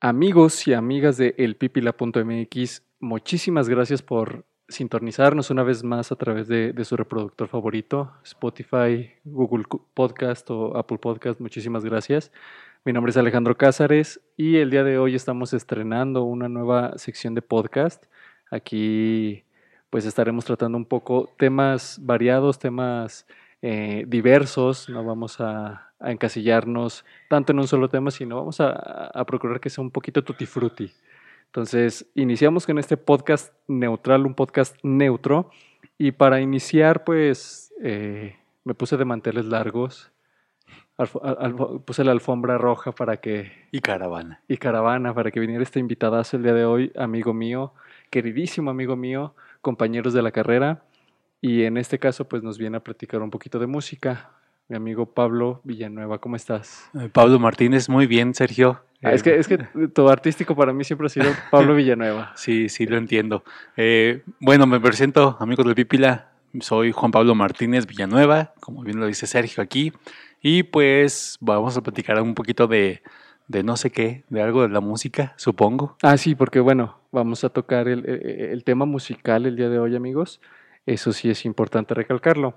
Amigos y amigas de elpipila.mx, muchísimas gracias por sintonizarnos una vez más a través de, su reproductor favorito, Spotify, Google Podcast o Apple Podcast. Muchísimas gracias. Mi nombre es Alejandro Cázares y el día de hoy estamos estrenando una nueva sección de podcast. Aquí pues estaremos tratando un poco temas variados, temas eh, diversos, no vamos a, encasillarnos tanto en un solo tema, sino vamos a, procurar que sea un poquito tutti frutti. Entonces, iniciamos con este podcast neutral, un podcast neutro, y para iniciar, pues, eh, me puse de manteles largos, puse la alfombra roja para que... Y caravana. Y caravana, para que viniera este invitadazo el día de hoy, amigo mío, queridísimo amigo mío, compañeros de la carrera. Y en este caso, pues nos viene a platicar un poquito de música. Mi amigo Pablo Villanueva, ¿cómo estás? Eh, Pablo Martínez, muy bien, Sergio. Ah, es, que, es que tu artístico para mí siempre ha sido Pablo Villanueva. sí, sí, lo entiendo. Eh, bueno, me presento, amigos de Pípila. Soy Juan Pablo Martínez Villanueva, como bien lo dice Sergio aquí. Y pues vamos a platicar un poquito de, de no sé qué, de algo de la música, supongo. Ah, sí, porque bueno, vamos a tocar el, el tema musical el día de hoy, amigos. Eso sí es importante recalcarlo.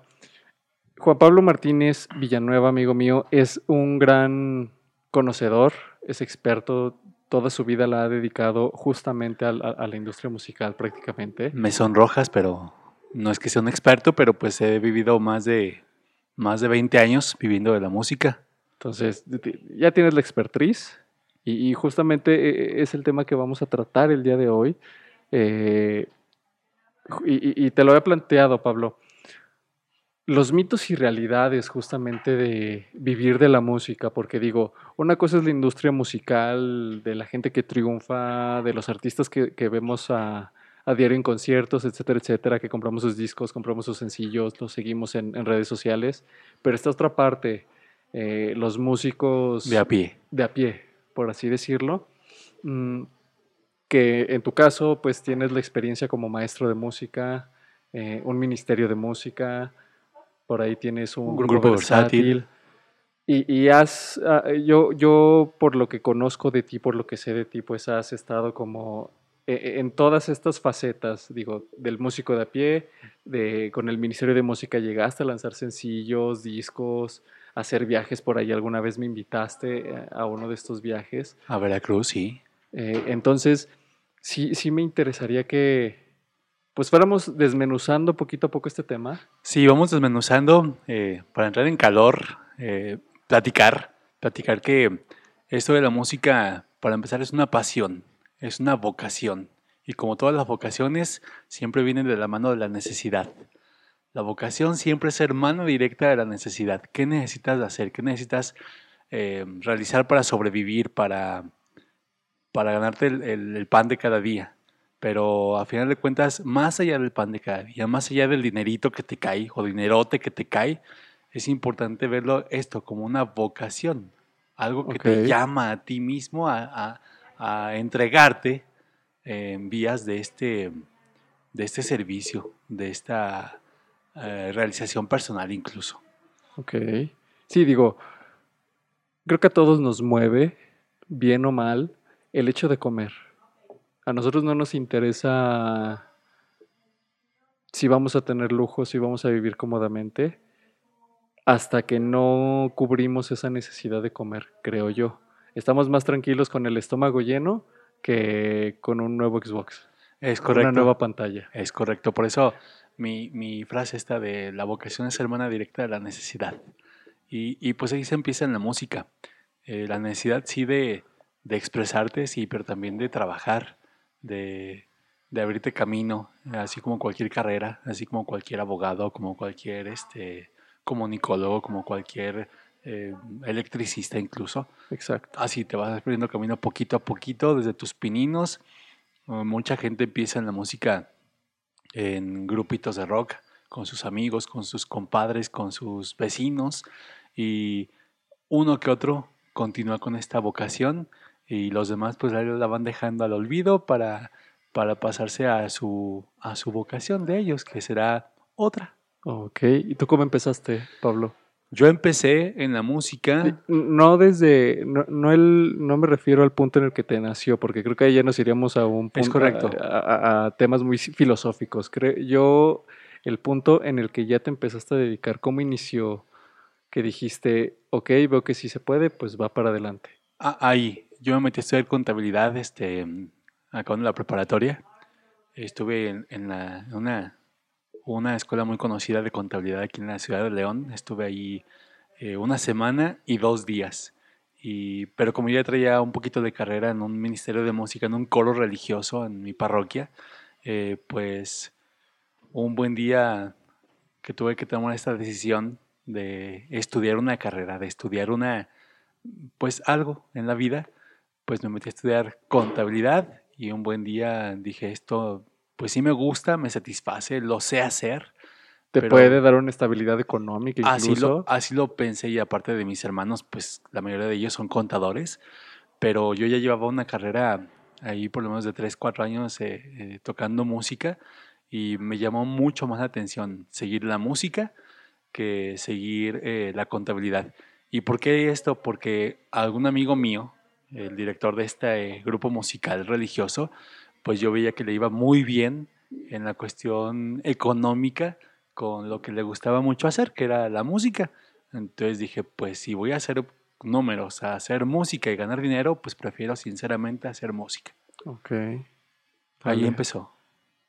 Juan Pablo Martínez Villanueva, amigo mío, es un gran conocedor, es experto, toda su vida la ha dedicado justamente a, la industria musical prácticamente. Me sonrojas, pero no es que sea un experto, pero pues he vivido más de, más de 20 años viviendo de la música. Entonces, ya tienes la expertriz y, justamente e, e, es el tema que vamos a tratar el día de hoy. Eh, y, te lo he planteado, Pablo, los mitos y realidades justamente de vivir de la música, porque digo, una cosa es la industria musical, de la gente que triunfa, de los artistas que, vemos a, diario en conciertos, etcétera, etcétera, que compramos sus discos, compramos sus sencillos, los seguimos en, redes sociales, pero esta otra parte, eh, los músicos... De a pie. De a pie, por así decirlo. Mm, que en tu caso pues tienes la experiencia como maestro de música, eh, un ministerio de música, por ahí tienes un, grupo, versátil. Y, has, ah, yo, yo por lo que conozco de ti, por lo que sé de ti, pues has estado como e, e, en todas estas facetas, digo, del músico de a pie, de, con el Ministerio de Música llegaste a lanzar sencillos, discos, hacer viajes por ahí. Alguna vez me invitaste eh, a uno de estos viajes. A Veracruz, sí. Eh, entonces, sí, sí me interesaría que pues fuéramos desmenuzando poquito a poco este tema. Sí, vamos desmenuzando eh, para entrar en calor, eh, platicar, platicar que esto de la música, para empezar, es una pasión, es una vocación. Y como todas las vocaciones, siempre vienen de la mano de la necesidad. La vocación siempre es hermano directa de la necesidad. ¿Qué necesitas hacer? ¿Qué necesitas eh, realizar para sobrevivir, para para ganarte el, pan de cada día. Pero a final de cuentas, más allá del pan de cada día, más allá del dinerito que te cae o dinerote que te cae, es importante verlo esto como una vocación, algo que te llama a ti mismo a, entregarte en vías de este, de este servicio, de esta eh, realización personal incluso. Ok. Sí, digo, creo que a todos nos mueve, bien o mal, el hecho de comer. A nosotros no nos interesa si vamos a tener lujo, si vamos a vivir cómodamente, hasta que no cubrimos esa necesidad de comer, creo yo. Estamos más tranquilos con el estómago lleno que con un nuevo Xbox. Es correcto. Una nueva pantalla. Es correcto. Por eso mi, frase esta de la vocación es hermana directa de la necesidad. Y, pues ahí se empieza en la música. Eh, la necesidad sí de, de expresarte, sí, pero también de trabajar, de, abrirte camino, así como cualquier carrera, así como cualquier abogado, como cualquier este, comunicólogo, como cualquier eh, electricista incluso. Exacto. Así te vas abriendo camino poquito a poquito desde tus pininos. Mucha gente empieza en la música en grupitos de rock, con sus amigos, con sus compadres, con sus vecinos y uno que otro continúa con esta vocación y los demás pues la van dejando al olvido para, para pasarse a su, a su vocación de ellos, que será otra. Ok, ¿y tú cómo empezaste, Pablo? Yo empecé en la música. No desde, no, no, el, no me refiero al punto en el que te nació, porque creo que ahí ya nos iríamos a un punto, Es correcto. A, a- a temas muy filosóficos. Creo, yo, el punto en el que ya te empezaste a dedicar, ¿cómo inició? Que dijiste, ok, veo que sí se puede, pues va para adelante. Ah, ahí, yo me metí a estudiar contabilidad este, en la preparatoria. Estuve en, la, una, una escuela muy conocida de contabilidad aquí en la ciudad de León. Estuve ahí eh, una semana y dos días. Y, pero como yo ya traía un poquito de carrera en un ministerio de música, en un coro religioso en mi parroquia, eh, pues un buen día que tuve que tomar esta decisión de estudiar una carrera, de estudiar una, pues algo en la vida, pues me metí a estudiar contabilidad y un buen día dije esto, pues sí me gusta, me satisface, lo sé hacer. Te Pero- puede dar una estabilidad económica Así incluso. lo, así lo pensé y aparte de mis hermanos, pues la mayoría de ellos son contadores, pero yo ya llevaba una carrera ahí por lo menos de 3, 4 años eh, eh, tocando música y me llamó mucho más la atención seguir la música que seguir eh, la contabilidad. ¿Y por qué esto? Porque algún amigo mío, el director de este eh, grupo musical religioso, pues yo veía que le iba muy bien en la cuestión económica con lo que le gustaba mucho hacer, que era la música. Entonces dije, pues si voy a hacer números, a hacer música y ganar dinero, pues prefiero sinceramente hacer música. Ok. Ahí Vale. empezó.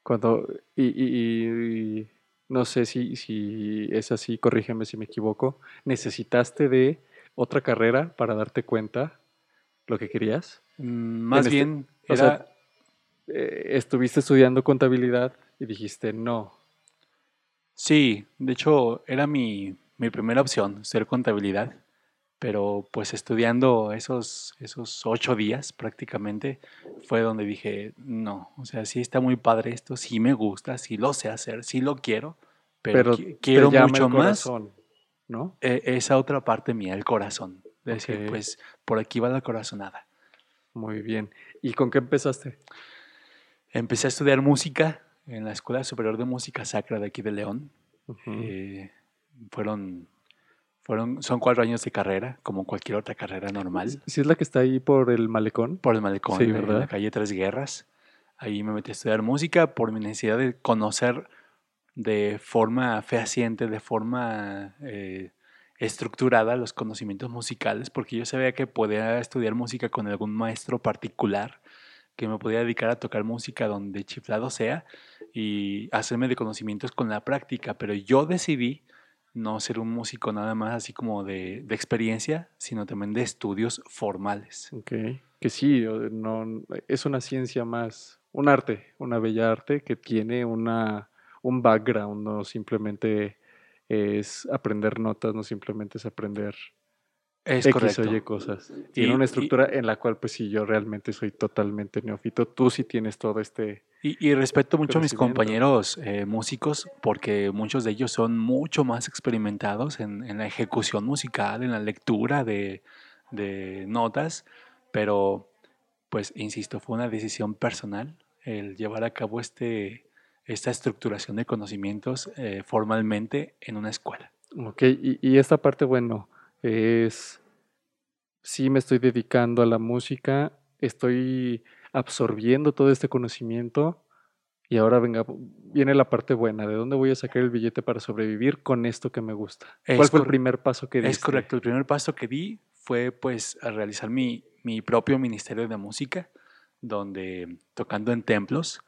Cuando, y, y- y no sé si, si es así, corrígeme si me equivoco, ¿necesitaste de otra carrera para darte cuenta lo que querías? Mm, Más este- bien, o era, sea, Eh, estuviste estudiando contabilidad y dijiste, no, sí, de hecho era mi, mi primera opción, ser contabilidad, pero pues estudiando esos, esos ocho días prácticamente fue donde dije, no, o sea, sí está muy padre esto, sí me gusta, sí lo sé hacer, sí lo quiero, pero, pero qui- quiero mucho más ¿no? eh, esa otra parte mía, el corazón. De decir, pues por aquí va la corazonada. Muy bien. ¿Y con qué empezaste? Empecé a estudiar música en la Escuela Superior de Música Sacra de aquí de León. Eh, fueron, fueron, son cuatro años de carrera, como cualquier otra carrera normal. ¿Sí es la que está ahí por el malecón? Por el malecón, Sí, en la ¿verdad? calle Tres Guerras. Ahí me metí a estudiar música por mi necesidad de conocer de forma fehaciente, de forma eh, estructurada los conocimientos musicales, porque yo sabía que podía estudiar música con algún maestro particular, que me podía dedicar a tocar música donde chiflado sea y hacerme de conocimientos con la práctica, pero yo decidí no ser un músico nada más así como de, experiencia, sino también de estudios formales. Ok. Que sí, es una ciencia más, un arte, una bella arte que tiene una, un background, no simplemente es aprender notas, no simplemente es aprender Es X correcto. o Y cosas. Tiene Y- una y- estructura en la cual, pues sí, yo realmente soy totalmente neófito. Tú sí tienes todo este... Y, y respeto mucho a mis compañeros eh, músicos porque muchos de ellos son mucho más experimentados en, en la ejecución musical, en la lectura de, de notas, pero pues insisto, fue una decisión personal el llevar a cabo este, esta estructuración de conocimientos eh, formalmente en una escuela. Ok, y, y esta parte, bueno, es... Sí me estoy dedicando a la música, estoy absorbiendo todo este conocimiento y ahora venga, viene la parte buena, ¿de dónde voy a sacar el billete para sobrevivir con esto que me gusta? ¿Cuál Es fue el primer paso que Es diste? correcto, el primer paso que di fue pues a realizar mi, mi propio ministerio de música, donde tocando en templos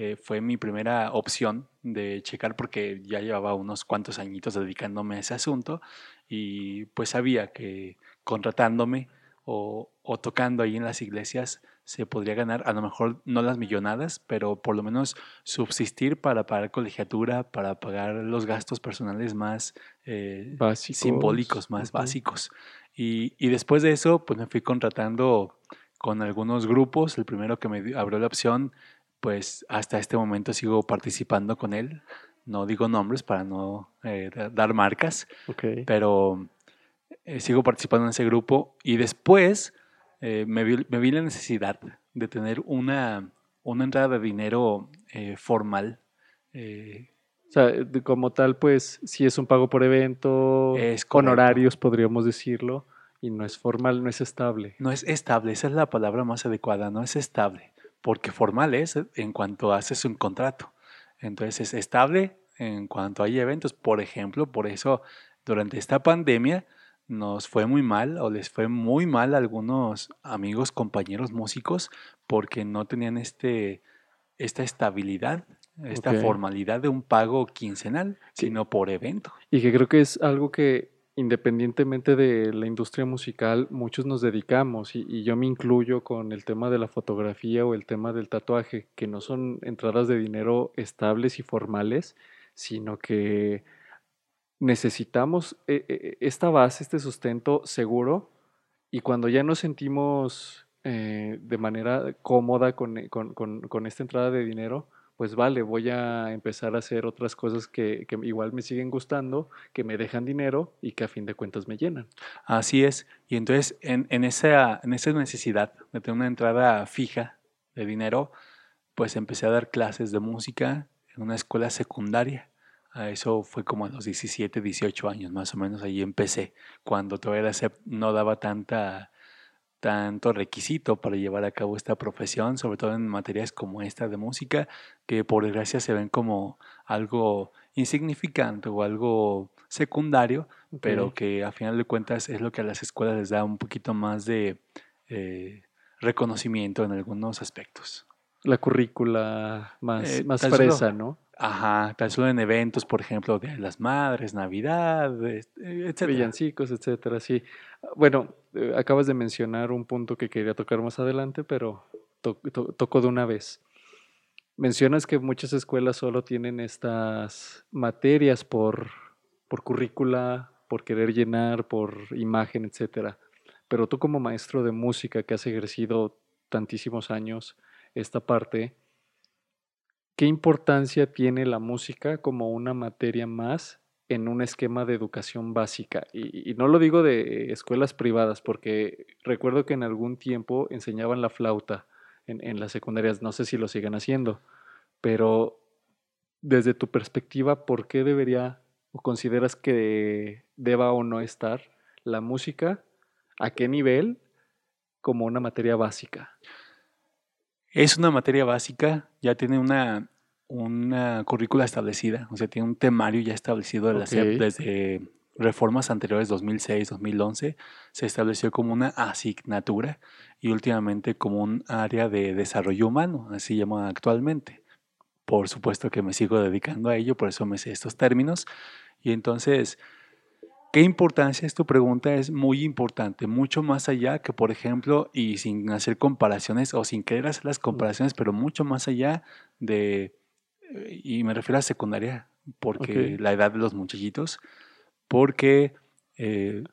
eh, fue mi primera opción de checar porque ya llevaba unos cuantos añitos dedicándome a ese asunto y pues sabía que contratándome o, o tocando ahí en las iglesias se podría ganar, a lo mejor no las millonadas, pero por lo menos subsistir para pagar colegiatura, para pagar los gastos personales más eh, Básicos. simbólicos, más básicos. Y, y después de eso, pues me fui contratando con algunos grupos. El primero que me abrió la opción, pues hasta este momento sigo participando con él. No digo nombres para no eh, da- dar marcas, Ok. pero eh, sigo participando en ese grupo. Y después eh, me, vi, me vi la necesidad de tener una, una entrada de dinero formal. O sea, como tal, pues sí es un pago por evento, Es correcto. honorarios podríamos decirlo, y no es formal, no es estable. No es estable, esa es la palabra más adecuada, no es estable, porque formal es en cuanto haces un contrato. Entonces es estable en cuanto hay eventos. Por ejemplo, por eso durante esta pandemia nos fue muy mal o les fue muy mal a algunos amigos, compañeros músicos, porque no tenían este, esta estabilidad, esta formalidad de un pago quincenal, Sí. sino por evento. Y que creo que es algo que independientemente de la industria musical, muchos nos dedicamos, y, yo me incluyo con el tema de la fotografía o el tema del tatuaje, que no son entradas de dinero estables y formales, sino que necesitamos eh, eh, esta base, este sustento seguro, y cuando ya nos sentimos eh, de manera cómoda con esta entrada de dinero, pues vale, voy a empezar a hacer otras cosas que, que igual me siguen gustando, que me dejan dinero y que a fin de cuentas me llenan. Así es. Y entonces, en, en esa, en esa necesidad de tener una entrada fija de dinero, pues empecé a dar clases de música en una escuela secundaria. Eso fue como a los 17, 18 años, más o menos. Ahí empecé, cuando todavía no daba tanta, tanto requisito para llevar a cabo esta profesión, sobre todo en materias como esta de música, que por desgracia se ven como algo insignificante o algo secundario, pero que a final de cuentas es lo que a las escuelas les da un poquito más de eh, reconocimiento en algunos aspectos. La currícula más, Eh, más solo- fresa, ¿no? Ajá, tan solo en eventos, por ejemplo, de las madres, Navidad, eh, etcétera. Villancicos, etcétera, sí. Bueno, eh, acabas de mencionar un punto que quería tocar más adelante, pero to- toco de una vez. Mencionas que muchas escuelas solo tienen estas materias por, por currícula, por querer llenar, por imagen, etcétera. Pero tú como maestro de música que has ejercido tantísimos años esta parte, ¿qué importancia tiene la música como una materia más en un esquema de educación básica? Y, no lo digo de escuelas privadas, porque recuerdo que en algún tiempo enseñaban la flauta en, en las secundarias, no sé si lo siguen haciendo, pero desde tu perspectiva, ¿por qué debería o consideras que deba o no estar la música? ¿A qué nivel? Como una materia básica. Es una materia básica, ya tiene una, una currícula establecida, o sea, tiene un temario ya establecido de la SEP desde reformas anteriores, 2006, 2011, se estableció como una asignatura y últimamente como un área de desarrollo humano, así llama actualmente. Por supuesto que me sigo dedicando a ello, por eso me sé estos términos. Y entonces, ¿qué importancia es tu pregunta? Es muy importante, mucho más allá que, por ejemplo, y sin hacer comparaciones o sin querer hacer las comparaciones, pero mucho más allá de, y me refiero a secundaria, porque la edad de los muchachitos, porque eh,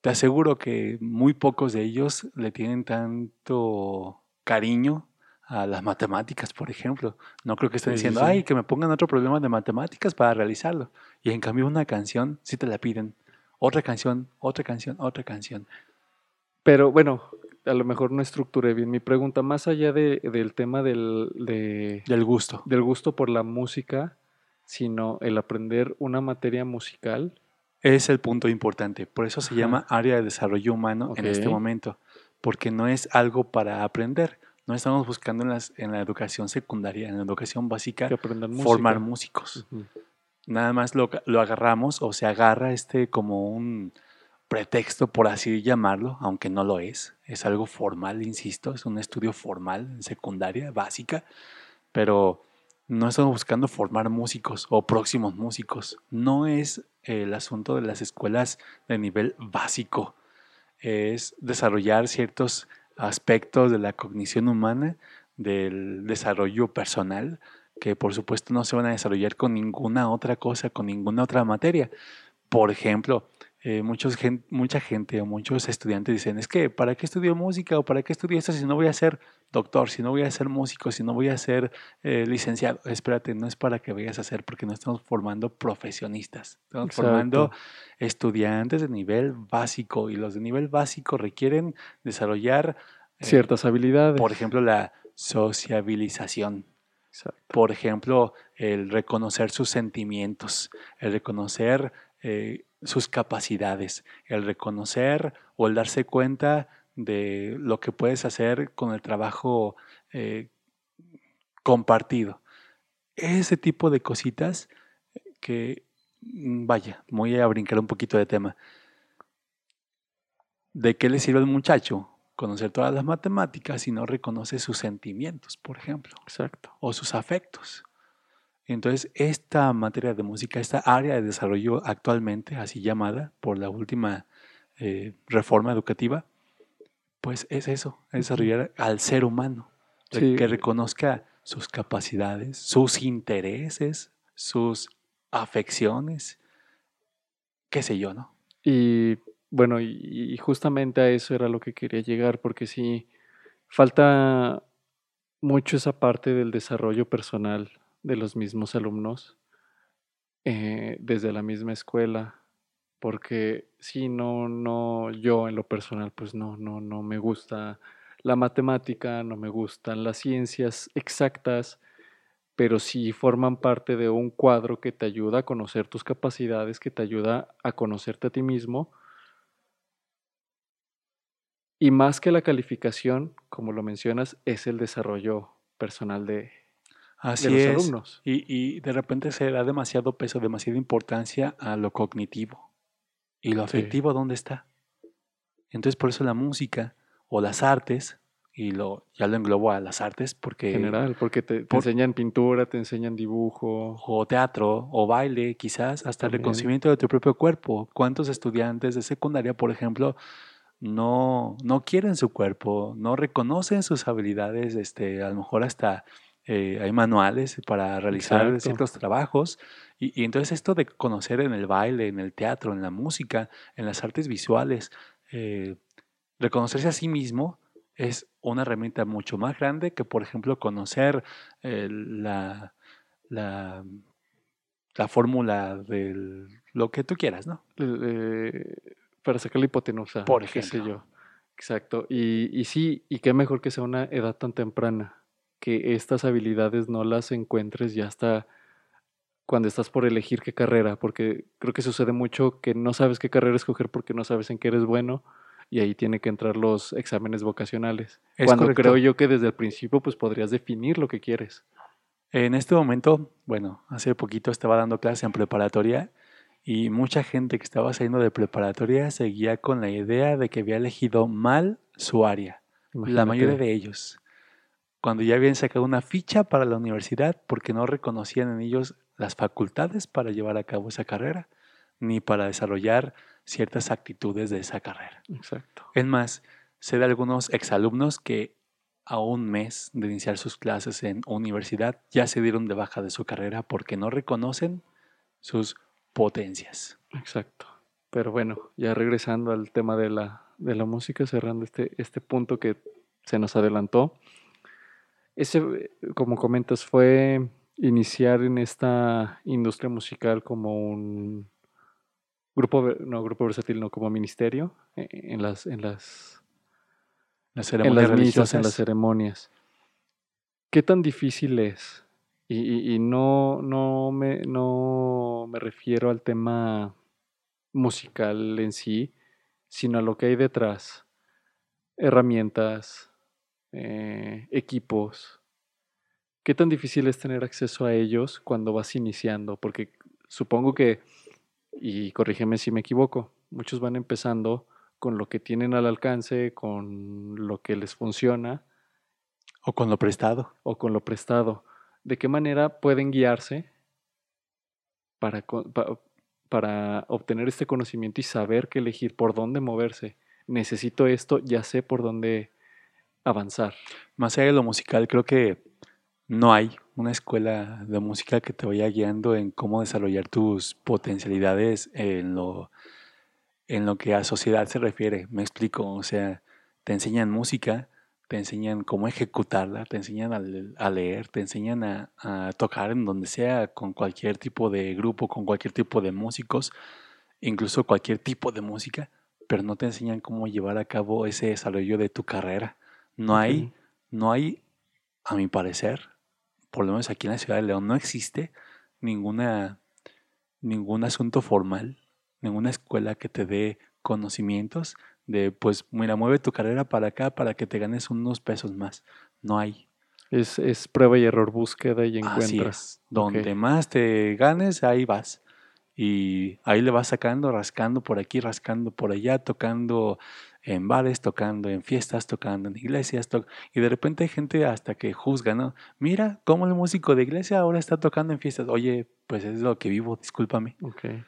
te aseguro que muy pocos de ellos le tienen tanto cariño a las matemáticas, por ejemplo. No creo que estén sí, diciendo, sí. ay, que me pongan otro problema de matemáticas para realizarlo. Y en cambio una canción sí te la piden. Otra canción, otra canción, otra canción. Pero bueno, a lo mejor no estructuré bien mi pregunta. Más allá de- del tema del, de- Del gusto. del gusto por la música, sino el aprender una materia musical. Es el punto importante. Por eso se Ajá. llama área de desarrollo humano en este momento. Porque no es algo para aprender. No estamos buscando en, las, en la educación secundaria, en la educación básica, Que música. formar músicos. Ujú. Nada más lo, lo agarramos o se agarra este como un pretexto, por así llamarlo, aunque no lo es. Es algo formal, insisto, es un estudio formal secundaria, básica, pero no estamos buscando formar músicos o próximos músicos. No es el asunto de las escuelas de nivel básico, es desarrollar ciertos aspectos de la cognición humana, del desarrollo personal, que por supuesto no se van a desarrollar con ninguna otra cosa, con ninguna otra materia. Por ejemplo, eh, muchos gen- mucha gente o muchos estudiantes dicen, es que ¿para qué estudio música o para qué estudio esto si no voy a ser doctor, si no voy a ser músico, si no voy a ser eh, licenciado? Espérate, no es para que vayas a hacer porque no estamos formando profesionistas, estamos formando estudiantes de nivel básico y los de nivel básico requieren desarrollar, eh, Ciertas habilidades. por ejemplo, la sociabilización. Por ejemplo, el reconocer sus sentimientos, el reconocer eh, sus capacidades, el reconocer o el darse cuenta de lo que puedes hacer con el trabajo eh, compartido. Ese tipo de cositas que, mm, vaya, voy a brincar un poquito de tema. ¿De qué le sirve al muchacho conocer todas las matemáticas si no reconoce sus sentimientos, por ejemplo? Exacto. O sus afectos. Entonces, esta materia de música, esta área de desarrollo actualmente, así llamada por la última eh, reforma educativa, pues es eso, es desarrollar al ser humano, que reconozca sus capacidades, sus intereses, sus afecciones, qué sé yo, ¿no? Y bueno, y, justamente a eso era lo que quería llegar, porque sí, falta mucho esa parte del desarrollo personal de los mismos alumnos eh, desde la misma escuela, porque si no, no, yo en lo personal, pues no, no, no me gusta la matemática, no me gustan las ciencias exactas, pero sí forman parte de un cuadro que te ayuda a conocer tus capacidades, que te ayuda a conocerte a ti mismo. Y más que la calificación, como lo mencionas, es el desarrollo personal de, Así los es. alumnos. Y, y, de repente se da demasiado peso, demasiada importancia a lo cognitivo. ¿Y lo afectivo dónde está? Entonces por eso la música o las artes, y lo, ya lo englobo a las artes porque... General, porque te, enseñan pintura, te enseñan dibujo. O teatro, o baile, quizás, hasta el reconocimiento de tu propio cuerpo. ¿Cuántos estudiantes de secundaria, por ejemplo, no, no quieren su cuerpo, no reconocen sus habilidades, este, a lo mejor hasta eh, hay manuales para realizar ciertos trabajos. Y, entonces esto de conocer en el baile, en el teatro, en la música, en las artes visuales, eh, reconocerse a sí mismo es una herramienta mucho más grande que, por ejemplo, conocer eh, la, la, la fórmula de lo que tú quieras, ¿no? Para sacar la hipotenusa. Por ejemplo. yo. Exacto. Y, y sí, y qué mejor que sea una edad tan temprana que estas habilidades no las encuentres ya hasta cuando estás por elegir qué carrera, porque creo que sucede mucho que no sabes qué carrera escoger porque no sabes en qué eres bueno y ahí tiene que entrar los exámenes vocacionales. cuando creo yo que desde el principio pues podrías definir lo que quieres. En este momento, bueno, hace poquito estaba dando clase en preparatoria y mucha gente que estaba saliendo de preparatoria seguía con la idea de que había elegido mal su área. La mayoría de ellos cuando ya habían sacado una ficha para la universidad porque no reconocían en ellos las facultades para llevar a cabo esa carrera, ni para desarrollar ciertas actitudes de esa carrera. Exacto. Es más, sé de algunos exalumnos que a un mes de iniciar sus clases en universidad ya se dieron de baja de su carrera porque no reconocen sus potencias. Exacto. Pero bueno, ya regresando al tema de la, de la música, cerrando este, este punto que se nos adelantó, ese, como comentas, fue iniciar en esta industria musical como un grupo, no, grupo versátil, no, como ministerio, eh, en las, en las, las ceremonias en las en las ceremonias. ¿Qué tan difícil es? Y, y, no, no, me, no me refiero al tema musical en sí, sino a lo que hay detrás. Herramientas, eh, equipos. ¿Qué tan difícil es tener acceso a ellos cuando vas iniciando? Porque supongo que, y corrígeme si me equivoco, muchos van empezando con lo que tienen al alcance, con lo que les funciona. O con lo prestado. O con lo prestado. ¿De qué manera pueden guiarse para, para obtener este conocimiento y saber qué elegir, por dónde moverse? Necesito esto, ya sé por dónde avanzar. Más allá de lo musical, creo que no hay una escuela de música que te vaya guiando en cómo desarrollar tus potencialidades en lo, en lo que a sociedad se refiere. Me explico, o sea, te enseñan música, te enseñan cómo ejecutarla, te enseñan a, leer, te enseñan a, a, tocar en donde sea, con cualquier tipo de grupo, con cualquier tipo de músicos, incluso cualquier tipo de música, pero no te enseñan cómo llevar a cabo ese desarrollo de tu carrera. No hay, no hay, a mi parecer, por lo menos aquí en la ciudad de León, no existe ninguna, ningún asunto formal, ninguna escuela que te dé conocimientos de, pues, mira, mueve tu carrera para acá para que te ganes unos pesos más. No hay. Es, es prueba y error, búsqueda y encuentras. Así es. Donde más te ganes, ahí vas. Y ahí le vas sacando, rascando por aquí, rascando por allá, tocando en bares, tocando en fiestas, tocando en iglesias. y de repente hay gente hasta que juzga, ¿no? Mira cómo el músico de iglesia ahora está tocando en fiestas. Oye, pues es lo que vivo, discúlpame. Okay.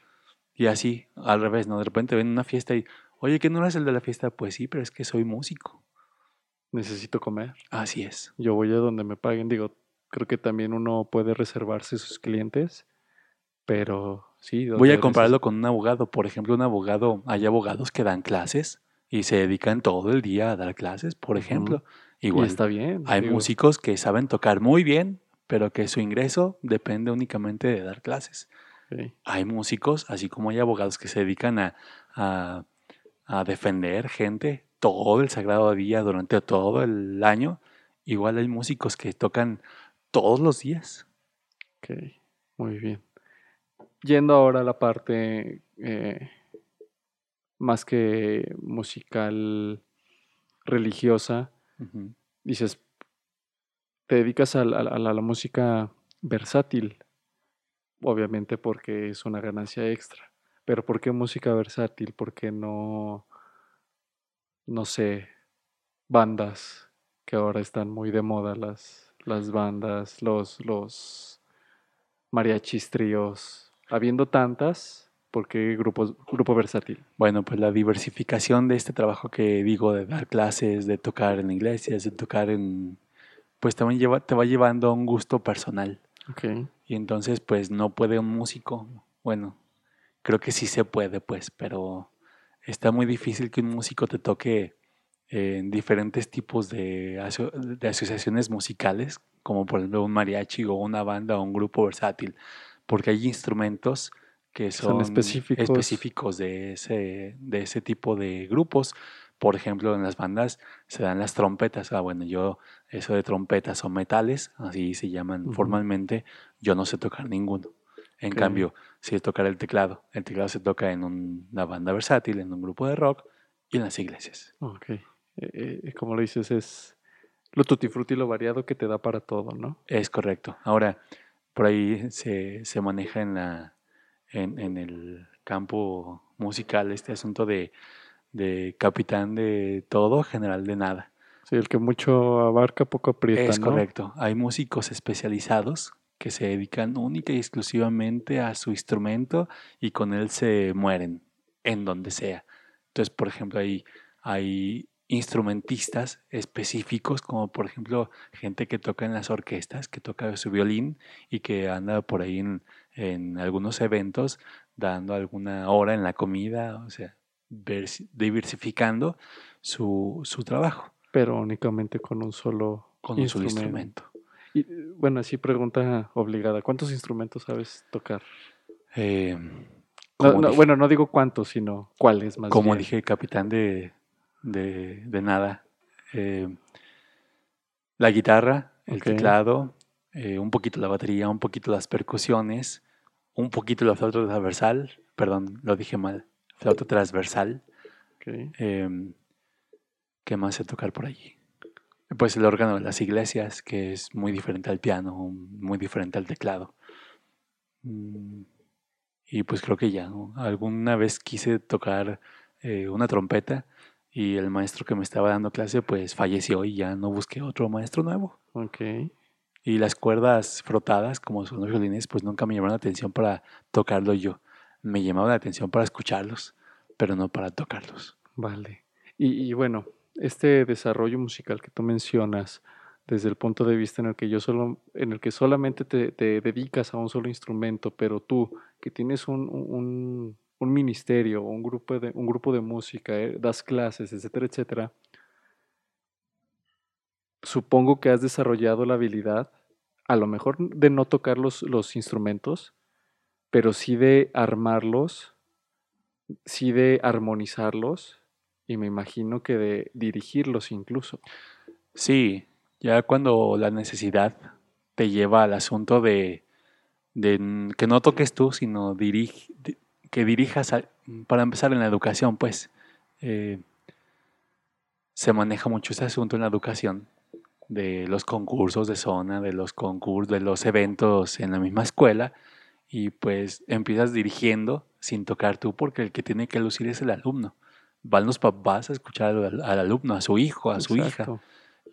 Y así, al revés, ¿no? De repente ven una fiesta y, oye, ¿qué no eres el de la fiesta? Pues sí, pero es que soy músico. Necesito comer. Así es. Yo voy a donde me paguen. Digo, creo que también uno puede reservarse sus clientes, pero sí. Voy a compararlo con un abogado. Por ejemplo, un abogado, hay abogados que dan clases y se dedican todo el día a dar clases, por ejemplo. Igual. está bien. Hay músicos que saben tocar muy bien, pero que su ingreso depende únicamente de dar clases. Hay músicos, así como hay abogados que se dedican a, a, defender gente todo el sagrado día durante todo el año. Igual hay músicos que tocan todos los días. Ok, muy bien. Yendo ahora a la parte eh, más que musical religiosa, dices, te dedicas a, la música versátil obviamente porque es una ganancia extra. Pero ¿por qué música versátil? ¿Por qué no, no sé, bandas que ahora están muy de moda, las, las bandas, los, los mariachis tríos? Habiendo tantas, ¿por qué grupos, grupo versátil? Bueno, pues la diversificación de este trabajo que digo, de dar clases, de tocar en iglesias, de tocar en... Pues también lleva, te va llevando a un gusto personal. Okay. Y entonces, pues no puede un músico, bueno, creo que sí se puede, pues, pero está muy difícil que un músico te toque en diferentes tipos de, de, asociaciones musicales, como por ejemplo un mariachi o una banda o un grupo versátil, porque hay instrumentos que son, específicos. específicos de, ese, de ese tipo de grupos. Por ejemplo, en las bandas se dan las trompetas. Ah, bueno, yo eso de trompetas o metales, así se llaman formalmente, yo no sé tocar ninguno. En cambio, si es tocar el teclado, el teclado se toca en una banda versátil, en un grupo de rock y en las iglesias. Ok. Eh, eh, como lo dices, es lo tutti frutti, lo variado que te da para todo, ¿no? Es correcto. Ahora, por ahí se, se maneja en, la, en, en el campo musical este asunto de de capitán de todo, general de nada. Sí, el que mucho abarca, poco aprieta. Es correcto. Hay músicos especializados que se dedican única y exclusivamente a su instrumento y con él se mueren en donde sea. Entonces, por ejemplo, hay, hay instrumentistas específicos, como por ejemplo gente que toca en las orquestas, que toca su violín y que anda por ahí en, en algunos eventos dando alguna hora en la comida, o sea, diversificando su, su trabajo. Pero únicamente con un solo con instrumento. Un solo instrumento. Y, bueno, así pregunta obligada. ¿Cuántos instrumentos sabes tocar? Eh, bueno, no digo cuántos, sino cuáles más Como dije, capitán de, de, de nada. Eh, la guitarra, el teclado, eh, un poquito la batería, un poquito las percusiones, un poquito la flauta transversal. Perdón, lo dije mal flauta transversal. Em, ¿Qué más sé tocar por allí? Pues el órgano de las iglesias, que es muy diferente al piano, muy diferente al teclado. Mm, y pues creo que ya, Alguna vez quise tocar eh, una trompeta y el maestro que me estaba dando clase pues falleció y ya no busqué otro maestro nuevo. Ok. Y las cuerdas frotadas, como son los violines, pues nunca me llamaron la atención para tocarlo yo me llamaba la atención para escucharlos, pero no para tocarlos. Vale. Y, bueno, este desarrollo musical que tú mencionas, desde el punto de vista en el que yo solo, en el que solamente te, dedicas a un solo instrumento, pero tú, que tienes un, un, ministerio, un grupo de, un grupo de música, eh, das clases, etcétera, etcétera, supongo que has desarrollado la habilidad, a lo mejor de no tocar los, los instrumentos, pero sí de armarlos, sí de armonizarlos y me imagino que de dirigirlos incluso. Sí, ya cuando la necesidad te lleva al asunto de, de que no toques tú, sino que dirijas, para empezar en la educación, pues. eh, se maneja mucho ese asunto en la educación de los concursos de zona, de los concursos, de los eventos en la misma escuela y pues empiezas dirigiendo sin tocar tú porque el que tiene que lucir es el alumno. Van los papás a escuchar al, al alumno, a su hijo, a su hija.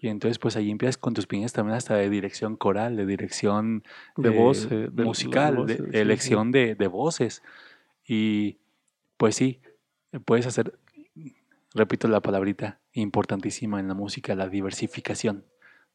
Y entonces pues ahí empiezas con tus piñas también hasta de dirección coral, de dirección De eh, voz, eh, musical, de, voces, de sí, sí. elección De, de voces. Y pues sí, puedes hacer, repito la palabrita importantísima en la música, la diversificación,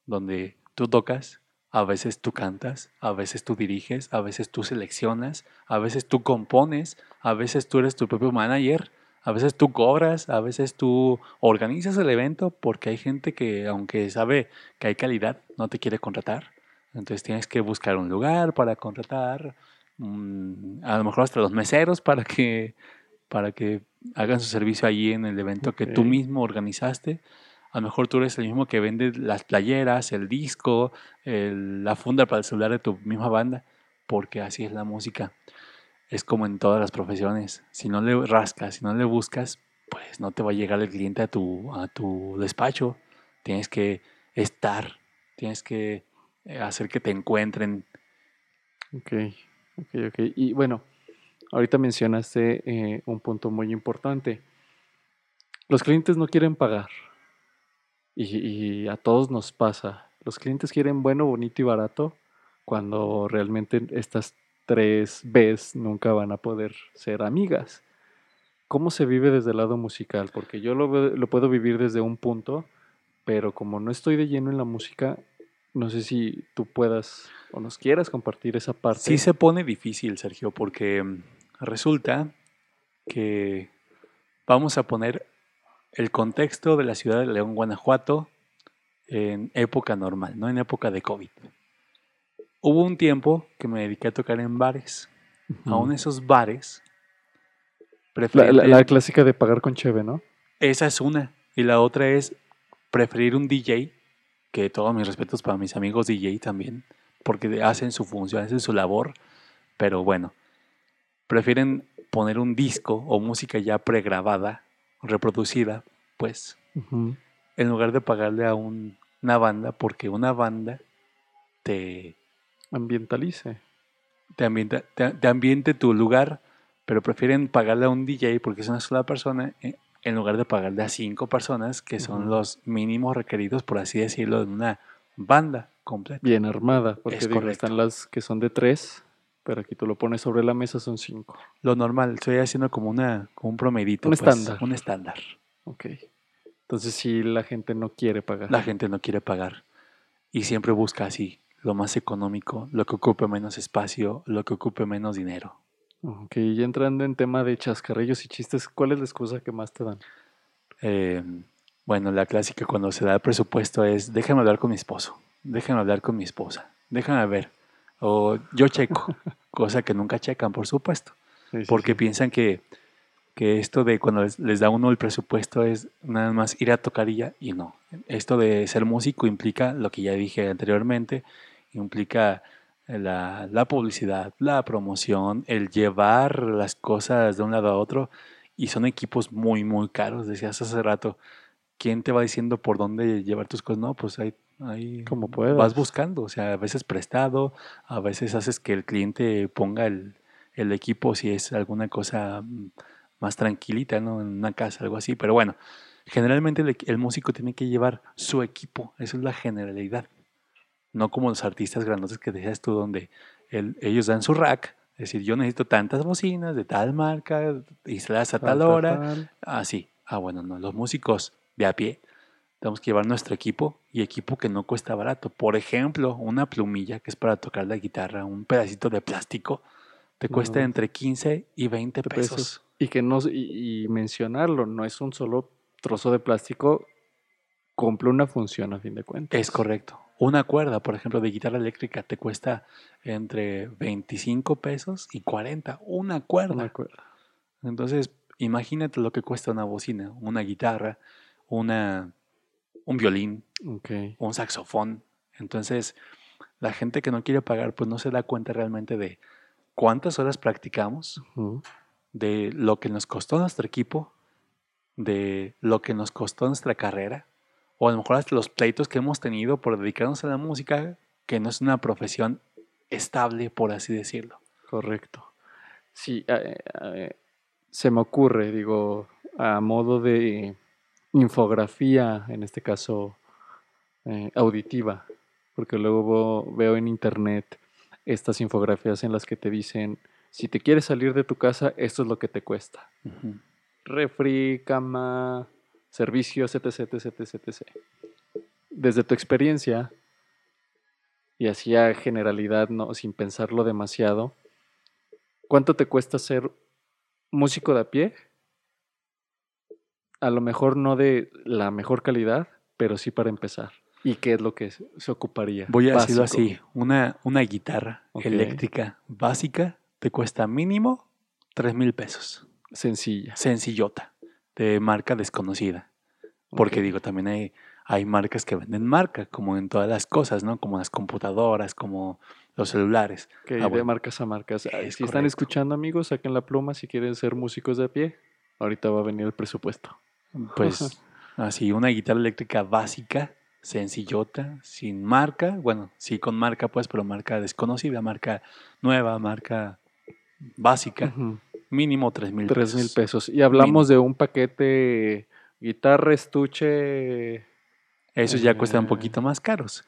donde tú tocas, a veces tú cantas, a veces tú diriges, a veces tú seleccionas, a veces tú compones, a veces tú eres tu propio manager, a veces tú cobras, a veces tú organizas el evento porque hay gente que aunque sabe que hay calidad, no te quiere contratar. Entonces tienes que buscar un lugar para contratar, mm, a lo mejor hasta los meseros para que, para que hagan su servicio allí en el evento que tú mismo organizaste. A lo mejor tú eres el mismo que vende las playeras, el disco, el- la funda para el celular de tu misma banda, porque así es la música. Es como en todas las profesiones. Si no le rascas, si no le buscas, pues no te va a llegar el cliente a tu, a tu despacho. Tienes que estar, tienes que eh, hacer que te encuentren. Ok, ok, ok. Y bueno, ahorita mencionaste eh, un punto muy importante. Los clientes no quieren pagar. Y, y a todos nos pasa. Los clientes quieren bueno, bonito y barato cuando realmente estas tres Bs nunca van a poder ser amigas. ¿Cómo se vive desde el lado musical? Porque yo lo, lo puedo vivir desde un punto, pero como no estoy de lleno en la música, no sé si tú puedas o nos quieras compartir esa parte. Sí se pone difícil, Sergio, porque mm, resulta que vamos a poner el contexto de la ciudad de León, Guanajuato, en época normal, no en época de COVID. Hubo un tiempo que me dediqué a tocar en bares. Ujú. Aún esos bares, La, la- clásica de pagar con cheve, ¿no? esa es una. Y la otra es preferir un DJ, que todos mis respetos para mis amigos DJ también, porque hacen su función, hacen su labor, pero bueno, prefieren poner un disco o música ya pregrabada, reproducida, pues, en lugar de pagarle a un- una banda, porque una banda te, Ambientalice. te, ambienta, te, te ambiente tu lugar, pero prefieren pagarle a un DJ porque es una sola persona eh, en lugar de pagarle a cinco personas que son los mínimos requeridos, por así decirlo, de una banda completa. Bien armada, porque Es digo, están las que son de tres, pero aquí tú lo pones sobre la mesa, son cinco. Lo normal, estoy haciendo como, una, como un promedito. Un pues, estándar. Un estándar. Ok. Entonces, si la gente no quiere pagar. La gente no quiere pagar y siempre busca así, lo más económico, lo que ocupe menos espacio, lo que ocupe menos dinero. Ok, y entrando en tema de chascarrillos y chistes, ¿cuál es la excusa que más te dan? Eh, bueno, la clásica cuando se da el presupuesto es, déjame hablar con mi esposo, déjame hablar con mi esposa, déjame ver. O yo checo, cosa que nunca checan, por supuesto, Sí, sí, porque sí. piensan que, que esto de cuando les, les da uno el presupuesto es nada más ir a tocar y ya, y no. Esto de ser músico implica lo que ya dije anteriormente, implica la, la publicidad, la promoción, el llevar las cosas de un lado a otro, y son equipos muy, muy caros. Decías hace rato, ¿quién te va diciendo por dónde llevar tus cosas? No, pues ahí, ahí Como puedas. vas buscando, o sea, a veces prestado, a veces haces que el cliente ponga el, el equipo si es alguna cosa mm, más tranquilita, ¿no? En una casa, algo así. Pero bueno, generalmente el, músico tiene que llevar su equipo, eso es la generalidad. No como los artistas grandotes que decías tú, donde el- ellos dan su rack, es decir, yo necesito tantas bocinas de tal marca, y se las a Tal, hora, tal. Ah. Ah, bueno, no. Los músicos de a pie tenemos que llevar nuestro equipo y equipo que no cuesta barato. Por ejemplo, una plumilla que es para tocar la guitarra, un pedacito de plástico, te cuesta entre 15 y 20 de pesos. pesos. Y que no, y, y mencionarlo, no es un solo trozo de plástico, cumple una función a fin de cuentas. Es correcto. Una cuerda, por ejemplo, de guitarra eléctrica te cuesta entre 25 pesos y 40. Una cuerda. Una cuerda. Entonces, imagínate lo que cuesta una bocina, una guitarra, una, un violín, un saxofón. Entonces, La gente que no quiere pagar, pues no se da cuenta realmente de cuántas horas practicamos, Ujú. De lo que nos costó nuestro equipo, de lo que nos costó nuestra carrera, o a lo mejor hasta los pleitos que hemos tenido por dedicarnos a la música, que no es una profesión estable, por así decirlo. Correcto. Sí, eh, eh, se me ocurre, digo, a modo de infografía, en este caso eh, auditiva, porque luego veo, veo en internet estas infografías en las que te dicen, si te quieres salir de tu casa, esto es lo que te cuesta. Refri, cama, servicios, etc, etc, etc, etc. Desde tu experiencia, y así a generalidad, no, sin pensarlo demasiado, ¿cuánto te cuesta ser músico de a pie? A lo mejor no de la mejor calidad, pero sí para empezar. ¿Y qué es lo que se ocuparía? Voy a decirlo así, una, una guitarra eléctrica básica te cuesta mínimo 3 mil pesos. Sencilla. Sencillota, de marca desconocida. Porque digo, también hay, hay marcas que venden marca, como en todas las cosas, ¿no? Como las computadoras, como los celulares. Que Ah, de bueno. marcas a marcas. Es si están escuchando, amigos, saquen la pluma si quieren ser músicos de a pie. Ahorita va a venir el presupuesto. Pues así, una guitarra eléctrica básica, sencillota, sin marca. Bueno, sí con marca, pues, pero marca desconocida, marca nueva, marca básica. Mínimo 3 mil Tres mil pesos. Y hablamos de un paquete guitarra, estuche. Esos ya cuestan un Eh. poquito más caros.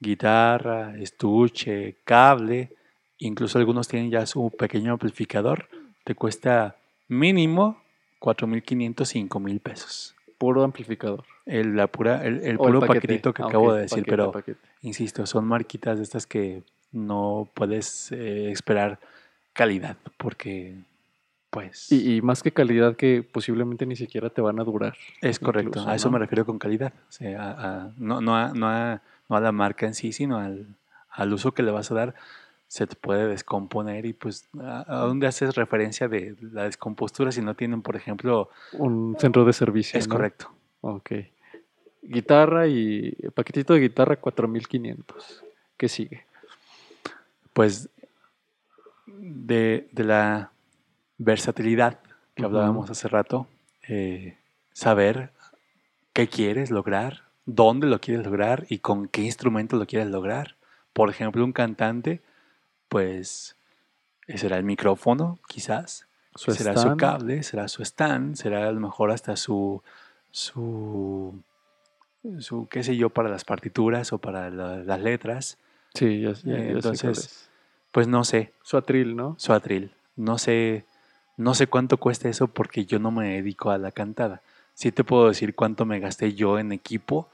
Guitarra, estuche, cable, incluso algunos tienen ya su pequeño amplificador. Te cuesta mínimo 4.500, 5.000 pesos. Puro amplificador. El, la pura, el, el puro paquete. paquetito que Ah, acabo de decir, paquete, pero paquete. insisto, son marquitas de estas que no puedes eh, esperar calidad, porque pues Y, y más que calidad que posiblemente ni siquiera te van a durar. es correcto. incluso, a eso ¿no? me refiero con calidad. O sea, a- a- no, no, a, no, a, no a la marca en sí, sino al, al uso que le vas a dar. Se te puede descomponer y pues a, dónde haces referencia de la descompostura si no tienen, por ejemplo, Un centro de servicio. es ¿no? correcto. Ok. Guitarra y paquetito de guitarra 4500. ¿Qué sigue? pues de, de la versatilidad que hablábamos hace rato, eh, saber qué quieres lograr, dónde lo quieres lograr y con qué instrumento lo quieres lograr. Por ejemplo, un cantante, pues será el micrófono, quizás, Su será su cable, será su stand, será a lo mejor hasta su, su, su qué sé yo, para las partituras o para la- las letras. Sí, entonces, es. Pues no sé, Su atril, ¿no? su atril. No sé, no sé cuánto cuesta eso porque yo no me dedico a la cantada. Sí te puedo decir cuánto me gasté yo en equipo,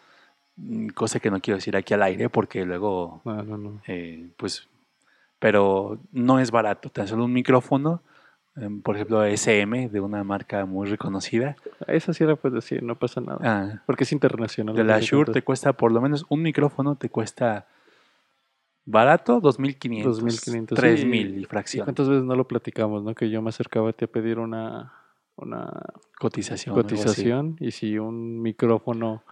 mm, cosa que no quiero decir aquí al aire porque luego, No, no, no. eh, pues, pero no es barato. Tan solo un micrófono, em, por ejemplo, SM de una marca muy reconocida. Esa sí la puedes decir, no pasa nada. ah, Porque es internacional. de la Shure te cuesta por lo menos un micrófono, te cuesta barato 2.500, 2.500, 3.000 sí. y ¿Y fracción. cuántas veces no lo platicamos, no? Que yo me acercaba a ti a pedir una, una Cotización. cotización y si un micrófono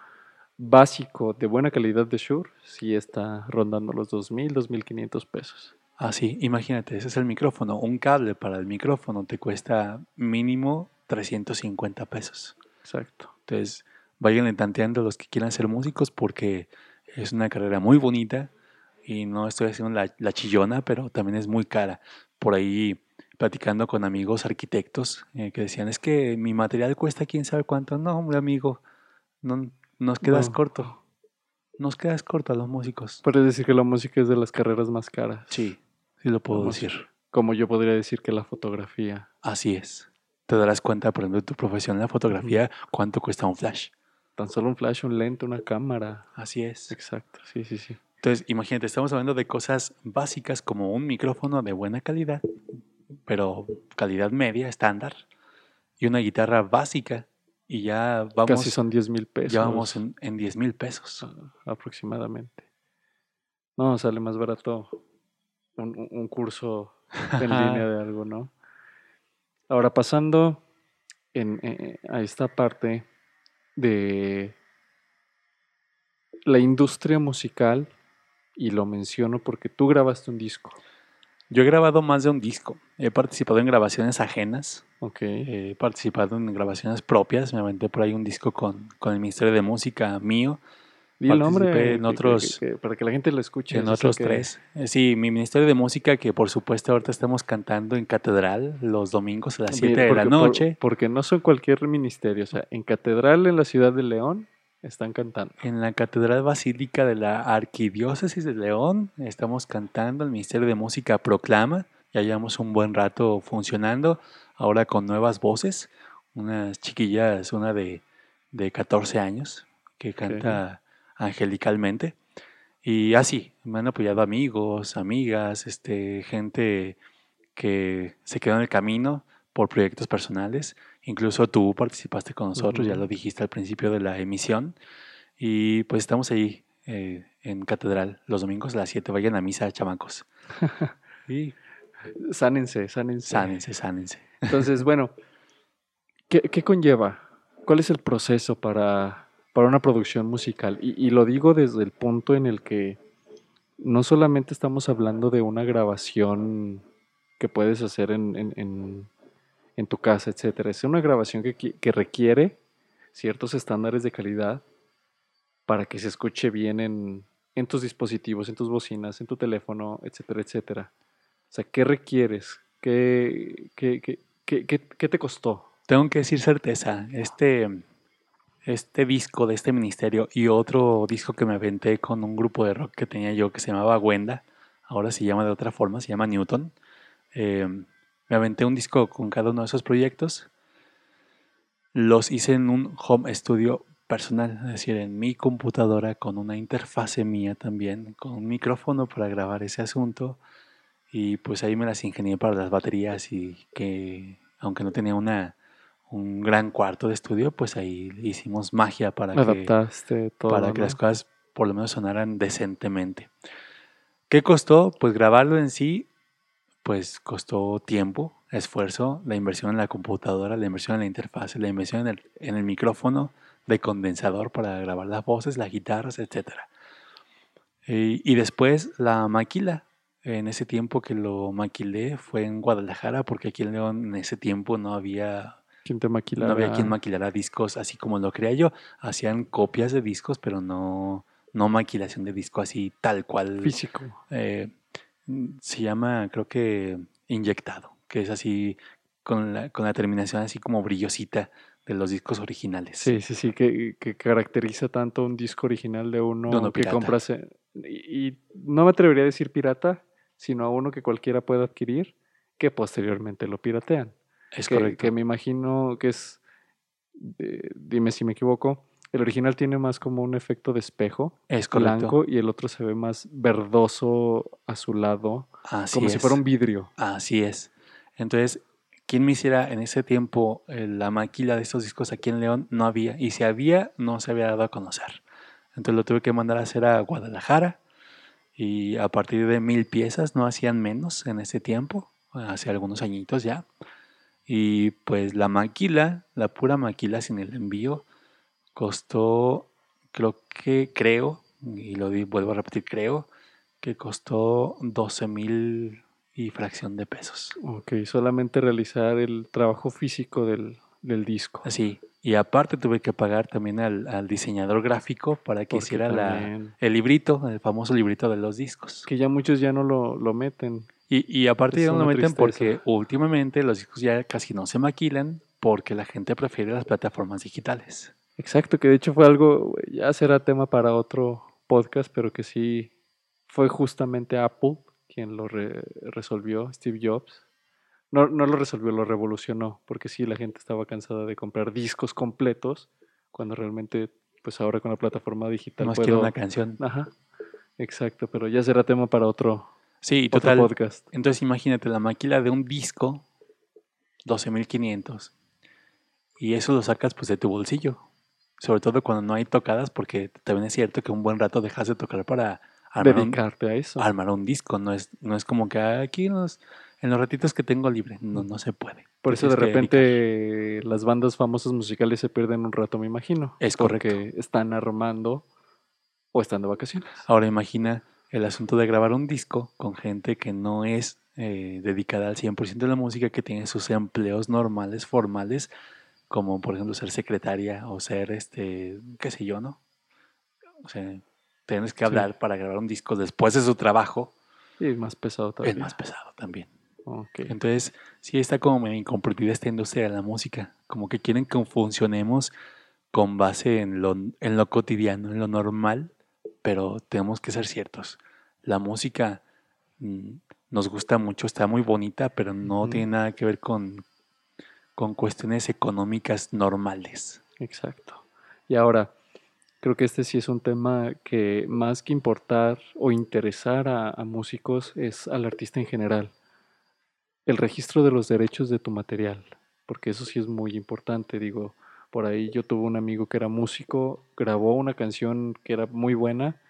básico de buena calidad de Shure, sí está rondando los 2.000, 2.500 pesos. Ah, sí, imagínate, ese es el micrófono. Un cable para el micrófono te cuesta mínimo 350 pesos. Exacto. Entonces, vayan tanteando los que quieran ser músicos porque es una carrera muy bonita y no estoy haciendo la, la chillona, pero también es muy cara. Por ahí platicando con amigos arquitectos eh, que decían, es que mi material cuesta quién sabe cuánto. No, hombre, amigo, no, nos quedas No. corto. Nos quedas corto a los músicos. Puedes decir que la música es de las carreras más caras. Sí, sí lo puedo decir. Como yo podría decir que la fotografía. Así es. Te darás cuenta, por ejemplo, de tu profesión en la fotografía, cuánto cuesta un flash. Tan solo un flash, un lente, una cámara. Así es. Exacto, sí, sí, sí. Entonces, imagínate, estamos hablando de cosas básicas como un micrófono de buena calidad, pero calidad media, estándar, y una guitarra básica, y ya vamos, Casi son 10 mil pesos. ya vamos en, en 10 mil pesos. a- aproximadamente. No, sale más barato un, curso en línea de algo, ¿no? Ahora pasando en, eh, a esta parte de la industria musical Y lo menciono porque tú grabaste un disco. Yo he grabado más de un disco. He participado en grabaciones ajenas. Ok. He participado en grabaciones propias. Me aventé por ahí un disco con, con el Ministerio de Música mío. Di el nombre Participé en que- otros- que- que- para que la gente lo escuche. En otros tres. Eh, Sí, mi Ministerio de Música, que por supuesto ahorita estamos cantando en Catedral los domingos a las 7 de la por- noche. porque no son cualquier ministerio. O sea, en Catedral, en la ciudad de León, están cantando. En la Catedral Basílica de la Arquidiócesis de León estamos cantando, el Ministerio de Música proclama, ya llevamos un buen rato funcionando, ahora con nuevas voces, unas chiquillas, una de, de 14 años, que canta angelicalmente, y así, me han apoyado amigos, amigas, este, gente que se quedó en el camino por proyectos personales, incluso tú participaste con nosotros, ya lo dijiste al principio de la emisión, y pues estamos ahí eh, en Catedral los domingos a las 7. Vayan a misa, chamacos. Y Sánense, sánense. sánense, sánense. Entonces, bueno, ¿qué, qué conlleva? ¿Cuál es el proceso para, para una producción musical? Y, y lo digo desde el punto en el que no solamente estamos hablando de una grabación que puedes hacer en, en- en- en tu casa, etcétera. Es una grabación que, que requiere ciertos estándares de calidad para que se escuche bien en, en tus dispositivos, en tus bocinas, en tu teléfono, etcétera, etcétera. O sea, ¿qué requieres? ¿Qué, qué, qué, qué- qué- qué te costó? Tengo que decir certeza, este, este disco de este ministerio y otro disco que me aventé con un grupo de rock que tenía yo que se llamaba Wenda, ahora se llama de otra forma, se llama Newton. Eh, me aventé un disco con cada uno de esos proyectos. Los hice en un home studio personal, es decir, en mi computadora con una interfase mía también, con un micrófono para grabar ese asunto. Y pues ahí me las ingenié para las baterías y que, aunque no tenía una, un gran cuarto de estudio, pues ahí hicimos magia para que todo. para que las cosas por lo menos sonaran decentemente. ¿Qué costó? Pues grabarlo en sí, pues costó tiempo, esfuerzo, la inversión en la computadora, la inversión en la interfaz, la inversión en el, en el micrófono de condensador para grabar las voces, las guitarras, etc. Y, y después la maquila. En ese tiempo que lo maquilé fue en Guadalajara, porque aquí en León en ese tiempo no había ¿Quién te maquilara? no había quien maquilara discos así como lo creía yo. Hacían copias de discos, pero no, no maquilación de disco así tal cual. Físico. Eh, se llama, creo que, inyectado, que es así con la, con la terminación así como brillosita de los discos originales. Sí, sí, sí, que, que caracteriza tanto un disco original de uno, De uno que pirata. compras. en- y, y no me atrevería a decir pirata, sino a uno que cualquiera puede adquirir, que posteriormente lo piratean. es que, correcto. que me imagino que es, eh, dime si me equivoco, el original tiene más como un efecto de espejo, es correcto. blanco, y el otro se ve más verdoso, azulado, Así como si es. fuera un vidrio. Así es. Entonces, quien me hiciera en ese tiempo eh, la maquila de estos discos aquí en León? No había. Y si había, no se había dado a conocer. Entonces lo tuve que mandar a hacer a Guadalajara. Y a partir de mil piezas, no hacían menos en ese tiempo, hace algunos añitos ya. Y pues la maquila, la pura maquila sin el envío, costó, creo que, creo, y lo di- vuelvo a repetir, creo, que costó 12 mil y fracción de pesos. Ok, solamente realizar el trabajo físico del, del disco. Así. Y aparte tuve que pagar también al, al diseñador gráfico para que Porque hiciera la, el librito, el famoso librito de los discos. Que ya muchos ya no lo, lo meten. Y, y aparte Es ya no lo meten tristeza. porque últimamente los discos ya casi no se maquilan porque la gente prefiere las plataformas digitales. Exacto, que de hecho fue algo, ya será tema para otro podcast, pero que sí fue justamente Apple quien lo re- resolvió, Steve Jobs. No, no lo resolvió, lo revolucionó, porque sí, la gente estaba cansada de comprar discos completos, cuando realmente, pues ahora con la plataforma digital Más que puedo... una canción. Ajá, exacto, pero ya será tema para otro, Sí, otro total. podcast. Entonces imagínate la maquila de un disco, 12.500. Y eso lo sacas pues de tu bolsillo. Sobre todo cuando no hay tocadas, porque también es cierto que un buen rato dejas de tocar para armar un, Dedicarte a eso. armar un disco. No es, no es como que "Ah, aquí en los, en los ratitos que tengo libre. No, no se puede. Por eso de dedicar. repente las bandas famosas musicales se pierden un rato, me imagino. Es Porque están armando o están de vacaciones. Ahora imagina el asunto de grabar un disco con gente que no es eh, dedicada al 100% de la música, que tiene sus empleos normales, formales, como por ejemplo ser secretaria o ser, este, qué sé yo, ¿no? O sea, tienes que hablar para grabar un disco después de su trabajo. Y es más pesado también. Es más pesado también. Ok. Entonces, sí está como medio incomprendida esta industria de la música. Como que quieren que funcionemos con base en lo, en lo cotidiano, en lo normal, pero tenemos que ser ciertos. La música mm, nos gusta mucho, está muy bonita, pero no Ujú. tiene nada que ver con, con cuestiones económicas normales. Exacto. Y ahora, creo que este sí es un tema que más que importar o interesar a, a músicos es al artista en general. El registro de los derechos de tu material, porque eso sí es muy importante. Digo, por ahí yo tuve un amigo que era músico, grabó una canción que era muy buena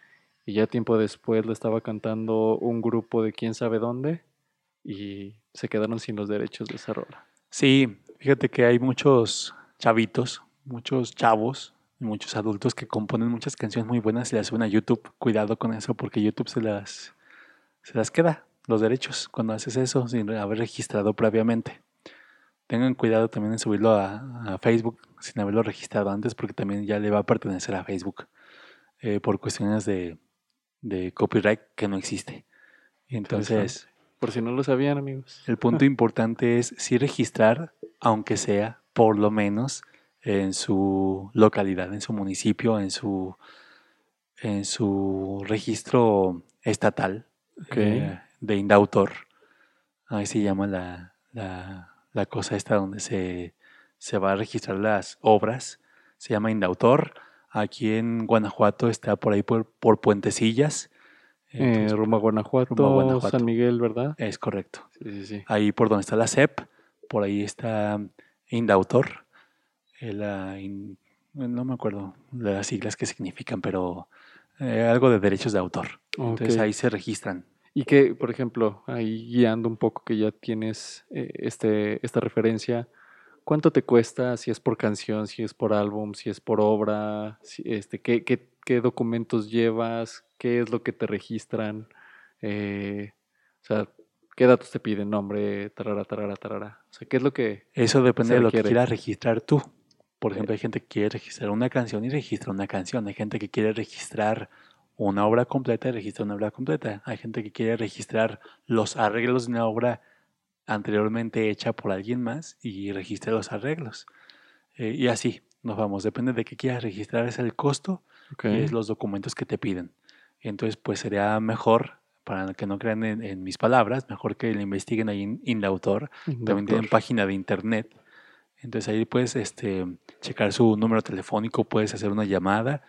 y ya tiempo después le estaba cantando un grupo de quién sabe dónde y se quedaron sin los derechos de esa rola. Sí, fíjate que hay muchos chavitos, muchos chavos, y muchos adultos que componen muchas canciones muy buenas y las suben a YouTube. Cuidado con eso porque YouTube se las, se las queda los derechos cuando haces eso sin haber registrado previamente. Tengan cuidado también en subirlo a, a Facebook sin haberlo registrado antes porque también ya le va a pertenecer a Facebook eh, por cuestiones de, de copyright que no existe. Entonces... Por si no lo sabían, amigos. El punto importante es sí registrar, aunque sea por lo menos en su localidad, en su municipio, en su, en su registro estatal eh, de indautor. Ahí se llama la, la, la cosa esta donde se, se va a registrar las obras. Se llama indautor. Aquí en Guanajuato está por ahí por, por Puentecillas. Eh, Entonces, rumbo a Guanajuato, rumbo a Guanajuato. San Miguel, ¿verdad? es correcto. Sí, sí, sí. ahí por donde está la CEP, por ahí está Indautor, eh, la in- no me acuerdo de las siglas que significan, pero eh, algo de derechos de autor. Entonces ahí se registran. Y que, por ejemplo, ahí guiando un poco que ya tienes eh, este, esta referencia, ¿cuánto te cuesta si es por canción, si es por álbum, si es por obra? si- este, ¿qué, qué, qué documentos llevas? ¿Qué es lo que te registran? Eh, o sea, ¿qué datos te piden? Nombre, tarara, tarara, tarara. O sea, ¿qué es lo que... Eso depende de lo que quieras registrar tú. Por ejemplo, hay gente que quiere registrar una canción y registra una canción. Hay gente que quiere registrar una obra completa y registra una obra completa. Hay gente que quiere registrar los arreglos de una obra anteriormente hecha por alguien más y registra los arreglos. Eh, y así nos vamos. Depende de qué quieras registrar, es el costo Ok. y es los documentos que te piden. Entonces, pues sería mejor, para que no crean en, en mis palabras, mejor que le investiguen ahí en Indautor. También tienen página de internet. Entonces ahí puedes este, checar su número telefónico, puedes hacer una llamada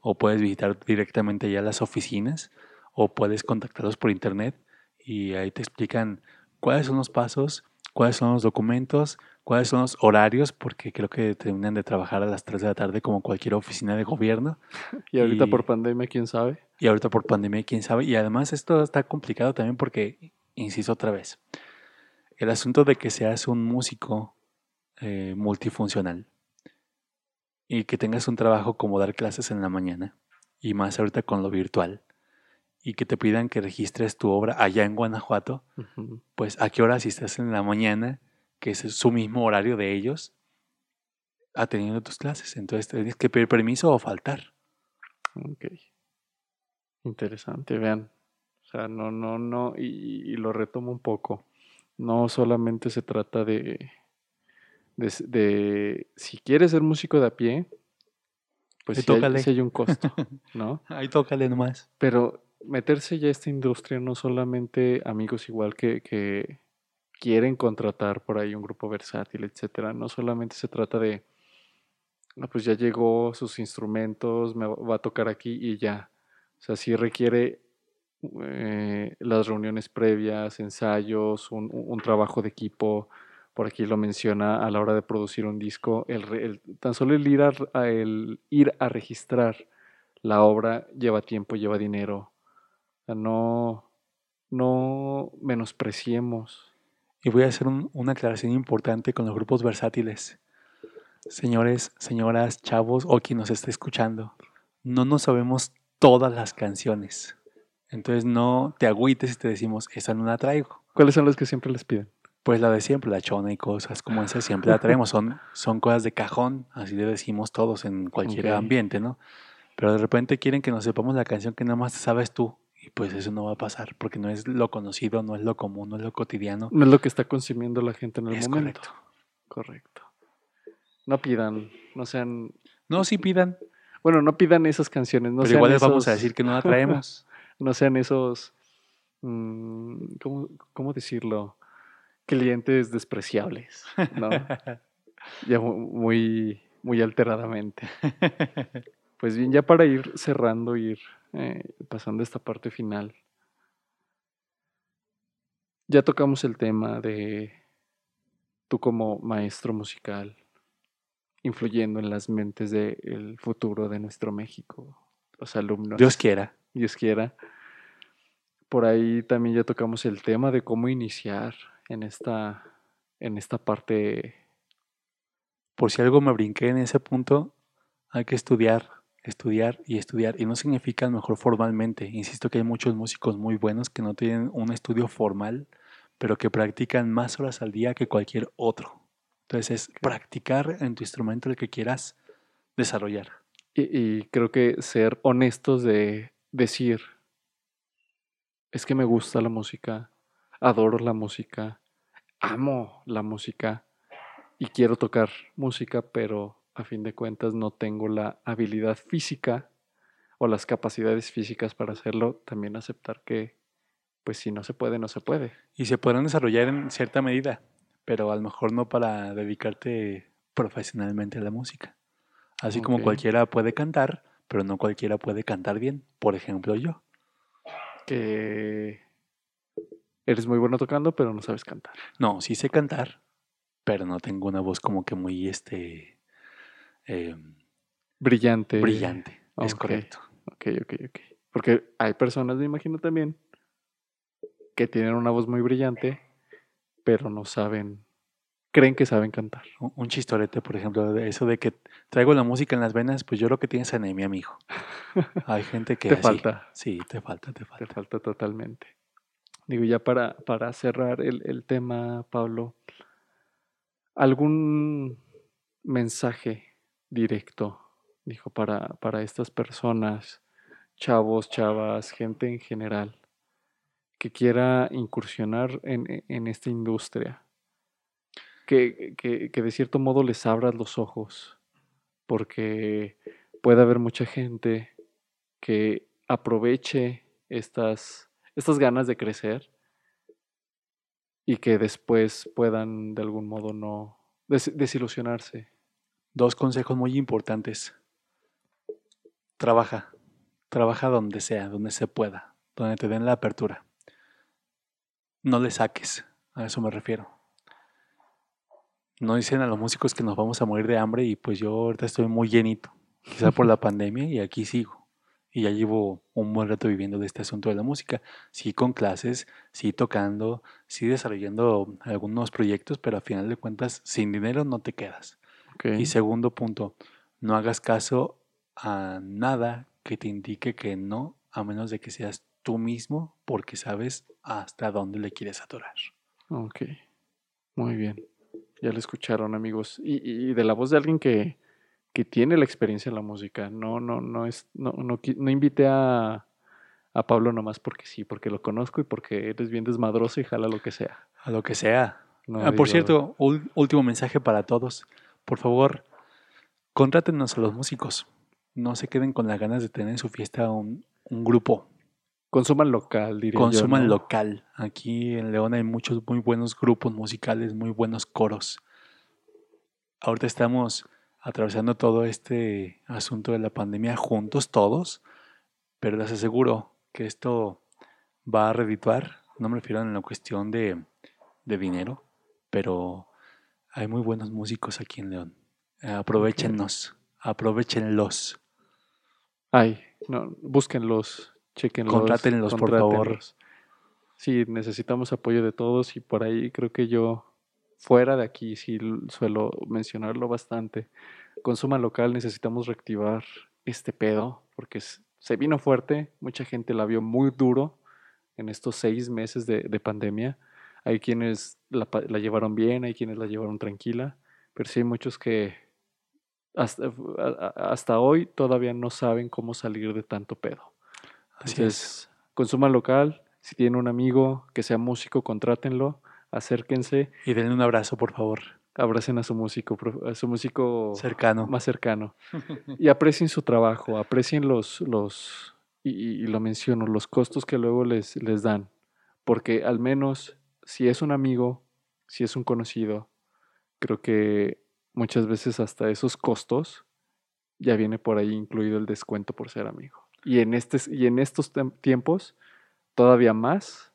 o puedes visitar directamente ya las oficinas o puedes contactarlos por internet y ahí te explican cuáles son los pasos, cuáles son los documentos, cuáles son los horarios, porque creo que terminan de trabajar a las 3 de la tarde como cualquier oficina de gobierno. Y ahorita y- por pandemia, ¿quién sabe? Y ahorita por pandemia, quién sabe. Y además esto está complicado también porque, insisto otra vez, el asunto de que seas un músico eh, multifuncional y que tengas un trabajo como dar clases en la mañana y más ahorita con lo virtual y que te pidan que registres tu obra allá en Guanajuato, pues a qué hora si estás en la mañana, que es su mismo horario de ellos, atendiendo tus clases. Entonces tienes que pedir permiso o faltar. Interesante, vean. O sea, no, no, no, y, y lo retomo un poco. No solamente se trata de, de, si quieres ser músico de a pie, pues sí hay, sí hay un costo, ¿no? Ahí tócale nomás. Pero meterse ya a esta industria no solamente amigos igual que, que quieren contratar por ahí un grupo versátil, etcétera. No solamente se trata de, "Ah, pues ya llegó sus instrumentos, me va a tocar aquí y ya. O sea, sí requiere eh, las reuniones previas, ensayos, un, un- trabajo de equipo. Por aquí lo menciona a la hora de producir un disco. El, el- tan solo el ir a el ir a registrar la obra lleva tiempo, lleva dinero. O sea, no, no menospreciemos. Y voy a hacer un- una aclaración importante con los grupos versátiles. Señores, señoras, chavos o quien nos esté escuchando, no nos sabemos todas las canciones. Entonces no te agüites si te decimos, esa no la traigo. ¿Cuáles son los que siempre les piden? Pues la de siempre, la chona y cosas como esas siempre la traemos. Son, son cosas de cajón, así le decimos todos en cualquier ambiente, ¿no? Pero de repente quieren que nos sepamos la canción que nada más sabes tú. Y pues eso no va a pasar, porque no es lo conocido, no es lo común, no es lo cotidiano. No es lo que está consumiendo la gente en el Es momento. correcto. Correcto. No pidan, no sean, No, sí pidan, bueno, no pidan esas canciones, no pero igual les vamos a decir que no la traemos. no sean esos, mm, ¿cómo, cómo decirlo? Clientes despreciables, ¿no? ya mu- muy, muy alteradamente. Pues bien, ya para ir cerrando, ir eh, pasando esta parte final. Ya tocamos el tema de tú como maestro musical, influyendo en las mentes del futuro de nuestro México, los alumnos. Dios quiera. Dios quiera. Por ahí también ya tocamos el tema de cómo iniciar en esta, en esta parte. Por si algo me brinqué en ese punto, hay que estudiar, estudiar y estudiar. Y no significa mejor formalmente. Insisto que hay muchos músicos muy buenos que no tienen un estudio formal, pero que practican más horas al día que cualquier otro. Entonces es practicar en tu instrumento el que quieras desarrollar. Y, y creo que ser honestos de decir, es que me gusta la música, adoro la música, amo la música y quiero tocar música, pero a fin de cuentas no tengo la habilidad física o las capacidades físicas para hacerlo. También aceptar que, pues si no se puede, no se puede. Y se podrán desarrollar en cierta medida, pero a lo mejor no para dedicarte profesionalmente a la música. Así como cualquiera puede cantar, pero no cualquiera puede cantar bien. Por ejemplo, yo. Que eres muy bueno tocando, pero no sabes cantar. No, sí sé cantar, pero no tengo una voz como que muy este eh, Brillante. brillante. Es correcto. Ok, ok, ok. Porque hay personas, me imagino también, que tienen una voz muy brillante, pero no saben, creen que saben cantar. Un un chistorete, por ejemplo, de eso de que traigo la música en las venas, pues yo lo que tienes es anemia, mijo. Hay gente que Te así. falta, Sí, te falta, te te falta. falta totalmente. Digo, ya para, para cerrar el, el tema, Pablo, ¿algún mensaje directo, dijo, para, para estas personas, chavos, chavas, gente en general, que quiera incursionar en, e- en esta industria? Que, que, que de cierto modo les abras los ojos, porque puede haber mucha gente que aproveche estas, estas ganas de crecer y que después puedan de algún modo no des- desilusionarse. Dos consejos muy importantes. Trabaja. Trabaja donde sea, donde se pueda, donde te den la apertura. No le saques, a eso me refiero. No dicen a los músicos que nos vamos a morir de hambre y pues yo ahorita estoy muy llenito, quizá por la pandemia y aquí sigo. Y ya llevo un buen rato viviendo de este asunto de la música. Sí con clases, sí tocando, sí desarrollando algunos proyectos, pero a final de cuentas sin dinero no te quedas. Y segundo punto, no hagas caso a nada que te indique que no, a menos de que seas tú mismo, porque sabes hasta dónde le quieres atorar. Ok, muy bien. Ya lo escucharon, amigos. Y, y de la voz de alguien que, que tiene la experiencia en la música. No, no, no es, no, no, no invité a, a Pablo nomás porque sí, porque lo conozco y porque eres bien desmadroso y jala lo que sea. A lo que sea. No Ah, por digo- cierto, último mensaje para todos. Por favor, contrátenos a los músicos. No se queden con las ganas de tener en su fiesta un, un grupo. Consuman local, diría yo, Consuman ¿no? local. Aquí en León hay muchos muy buenos grupos musicales, muy buenos coros. Ahorita estamos atravesando todo este asunto de la pandemia juntos todos, pero les aseguro que esto va a redituar. No me refiero en la cuestión de, de dinero, pero hay muy buenos músicos aquí en León. Aprovechenos, aprovechenlos. Ay, no, búsquenlos, chequenlos. Contrátenlos, por favor. Sí, necesitamos apoyo de todos y por ahí creo que yo, fuera de aquí, sí suelo mencionarlo bastante. Consuman local, necesitamos reactivar este pedo porque se vino fuerte, mucha gente la vio muy duro en estos seis meses de, de pandemia. Hay quienes la, llevaron bien, hay quienes la llevaron tranquila, pero sí hay muchos que hasta hoy todavía no saben cómo salir de tanto pedo. Así es. Entonces, consuman local, si tienen un amigo que sea músico, contrátenlo, acérquense, Y denle un abrazo, por favor. abracen a su músico, a su músico Cercano. más cercano y aprecien su trabajo, aprecien los, los y, y- y lo menciono, los costos que luego les, les dan, porque al menos si es un amigo, si es un conocido, creo que muchas veces hasta esos costos ya viene por ahí incluido el descuento por ser amigo. Y en, este, y en estos tiempos todavía más,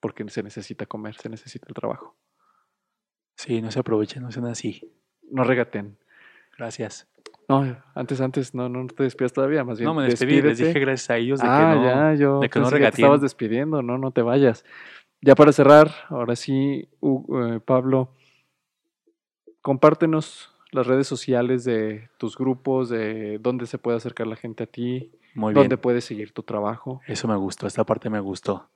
porque se necesita comer, se necesita el trabajo. Sí, no se aprovechen, no sean así. No regaten. Gracias. No, antes, antes, no, no te despidas todavía, más bien. No me despedí, les dije gracias a ellos de ah, que no. ya, yo de que no regateen. estabas despidiendo, no, no te vayas. Ya para cerrar, ahora sí, eh, Pablo, compártenos las redes sociales de tus grupos, de dónde se puede acercar la gente a ti, Muy bien. dónde puedes seguir tu trabajo. Eso me gustó, esta parte me gustó.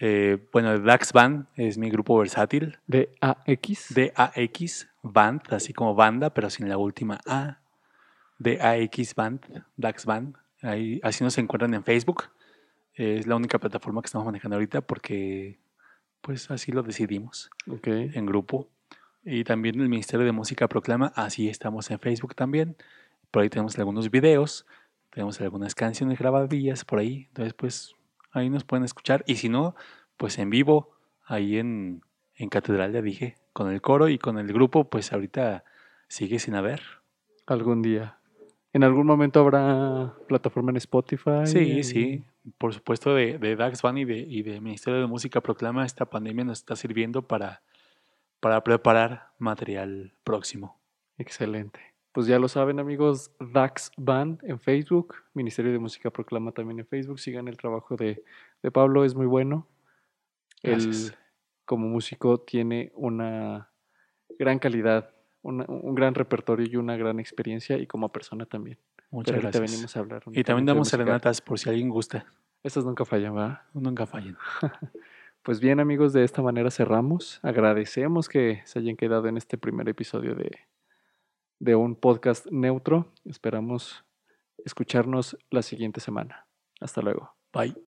Eh, bueno, Dax Band es mi grupo versátil. De AX. D-A-X Band, así como banda, pero sin la última A. D-A-X Band, Dax Band. Ahí, así nos encuentran en Facebook. Eh, es la única plataforma que estamos manejando ahorita porque, pues, así lo decidimos Ok. en grupo. Y también el Ministerio de Música proclama, así estamos en Facebook también. Por ahí tenemos algunos videos, tenemos algunas canciones grabadillas por ahí. Entonces, pues, ahí nos pueden escuchar. Y si no, pues en vivo, ahí en, en Catedral, ya dije, con el coro y con el grupo, pues ahorita sigue sin haber. Algún día. ¿En algún momento habrá plataforma en Spotify? Sí, sí. Por supuesto, de, de Dax Van y de, y de Ministerio de Música proclama, esta pandemia nos está sirviendo para, para preparar material próximo. Excelente. Pues ya lo saben, amigos, Dax Band en Facebook, Ministerio de Música Proclama también en Facebook. Sigan el trabajo de, de Pablo, es muy bueno. Él, Gracias. como músico, tiene una gran calidad, una- un gran repertorio y una gran experiencia, y como persona también. Muchas Pero gracias. venimos a hablar. Y también damos serenatas por si alguien gusta. Estas nunca fallan, ¿verdad? Nunca fallen. Pues bien, amigos, de esta manera cerramos. Agradecemos que se hayan quedado en este primer episodio de, de un podcast neutro. Esperamos escucharnos la siguiente semana. Hasta luego. Bye.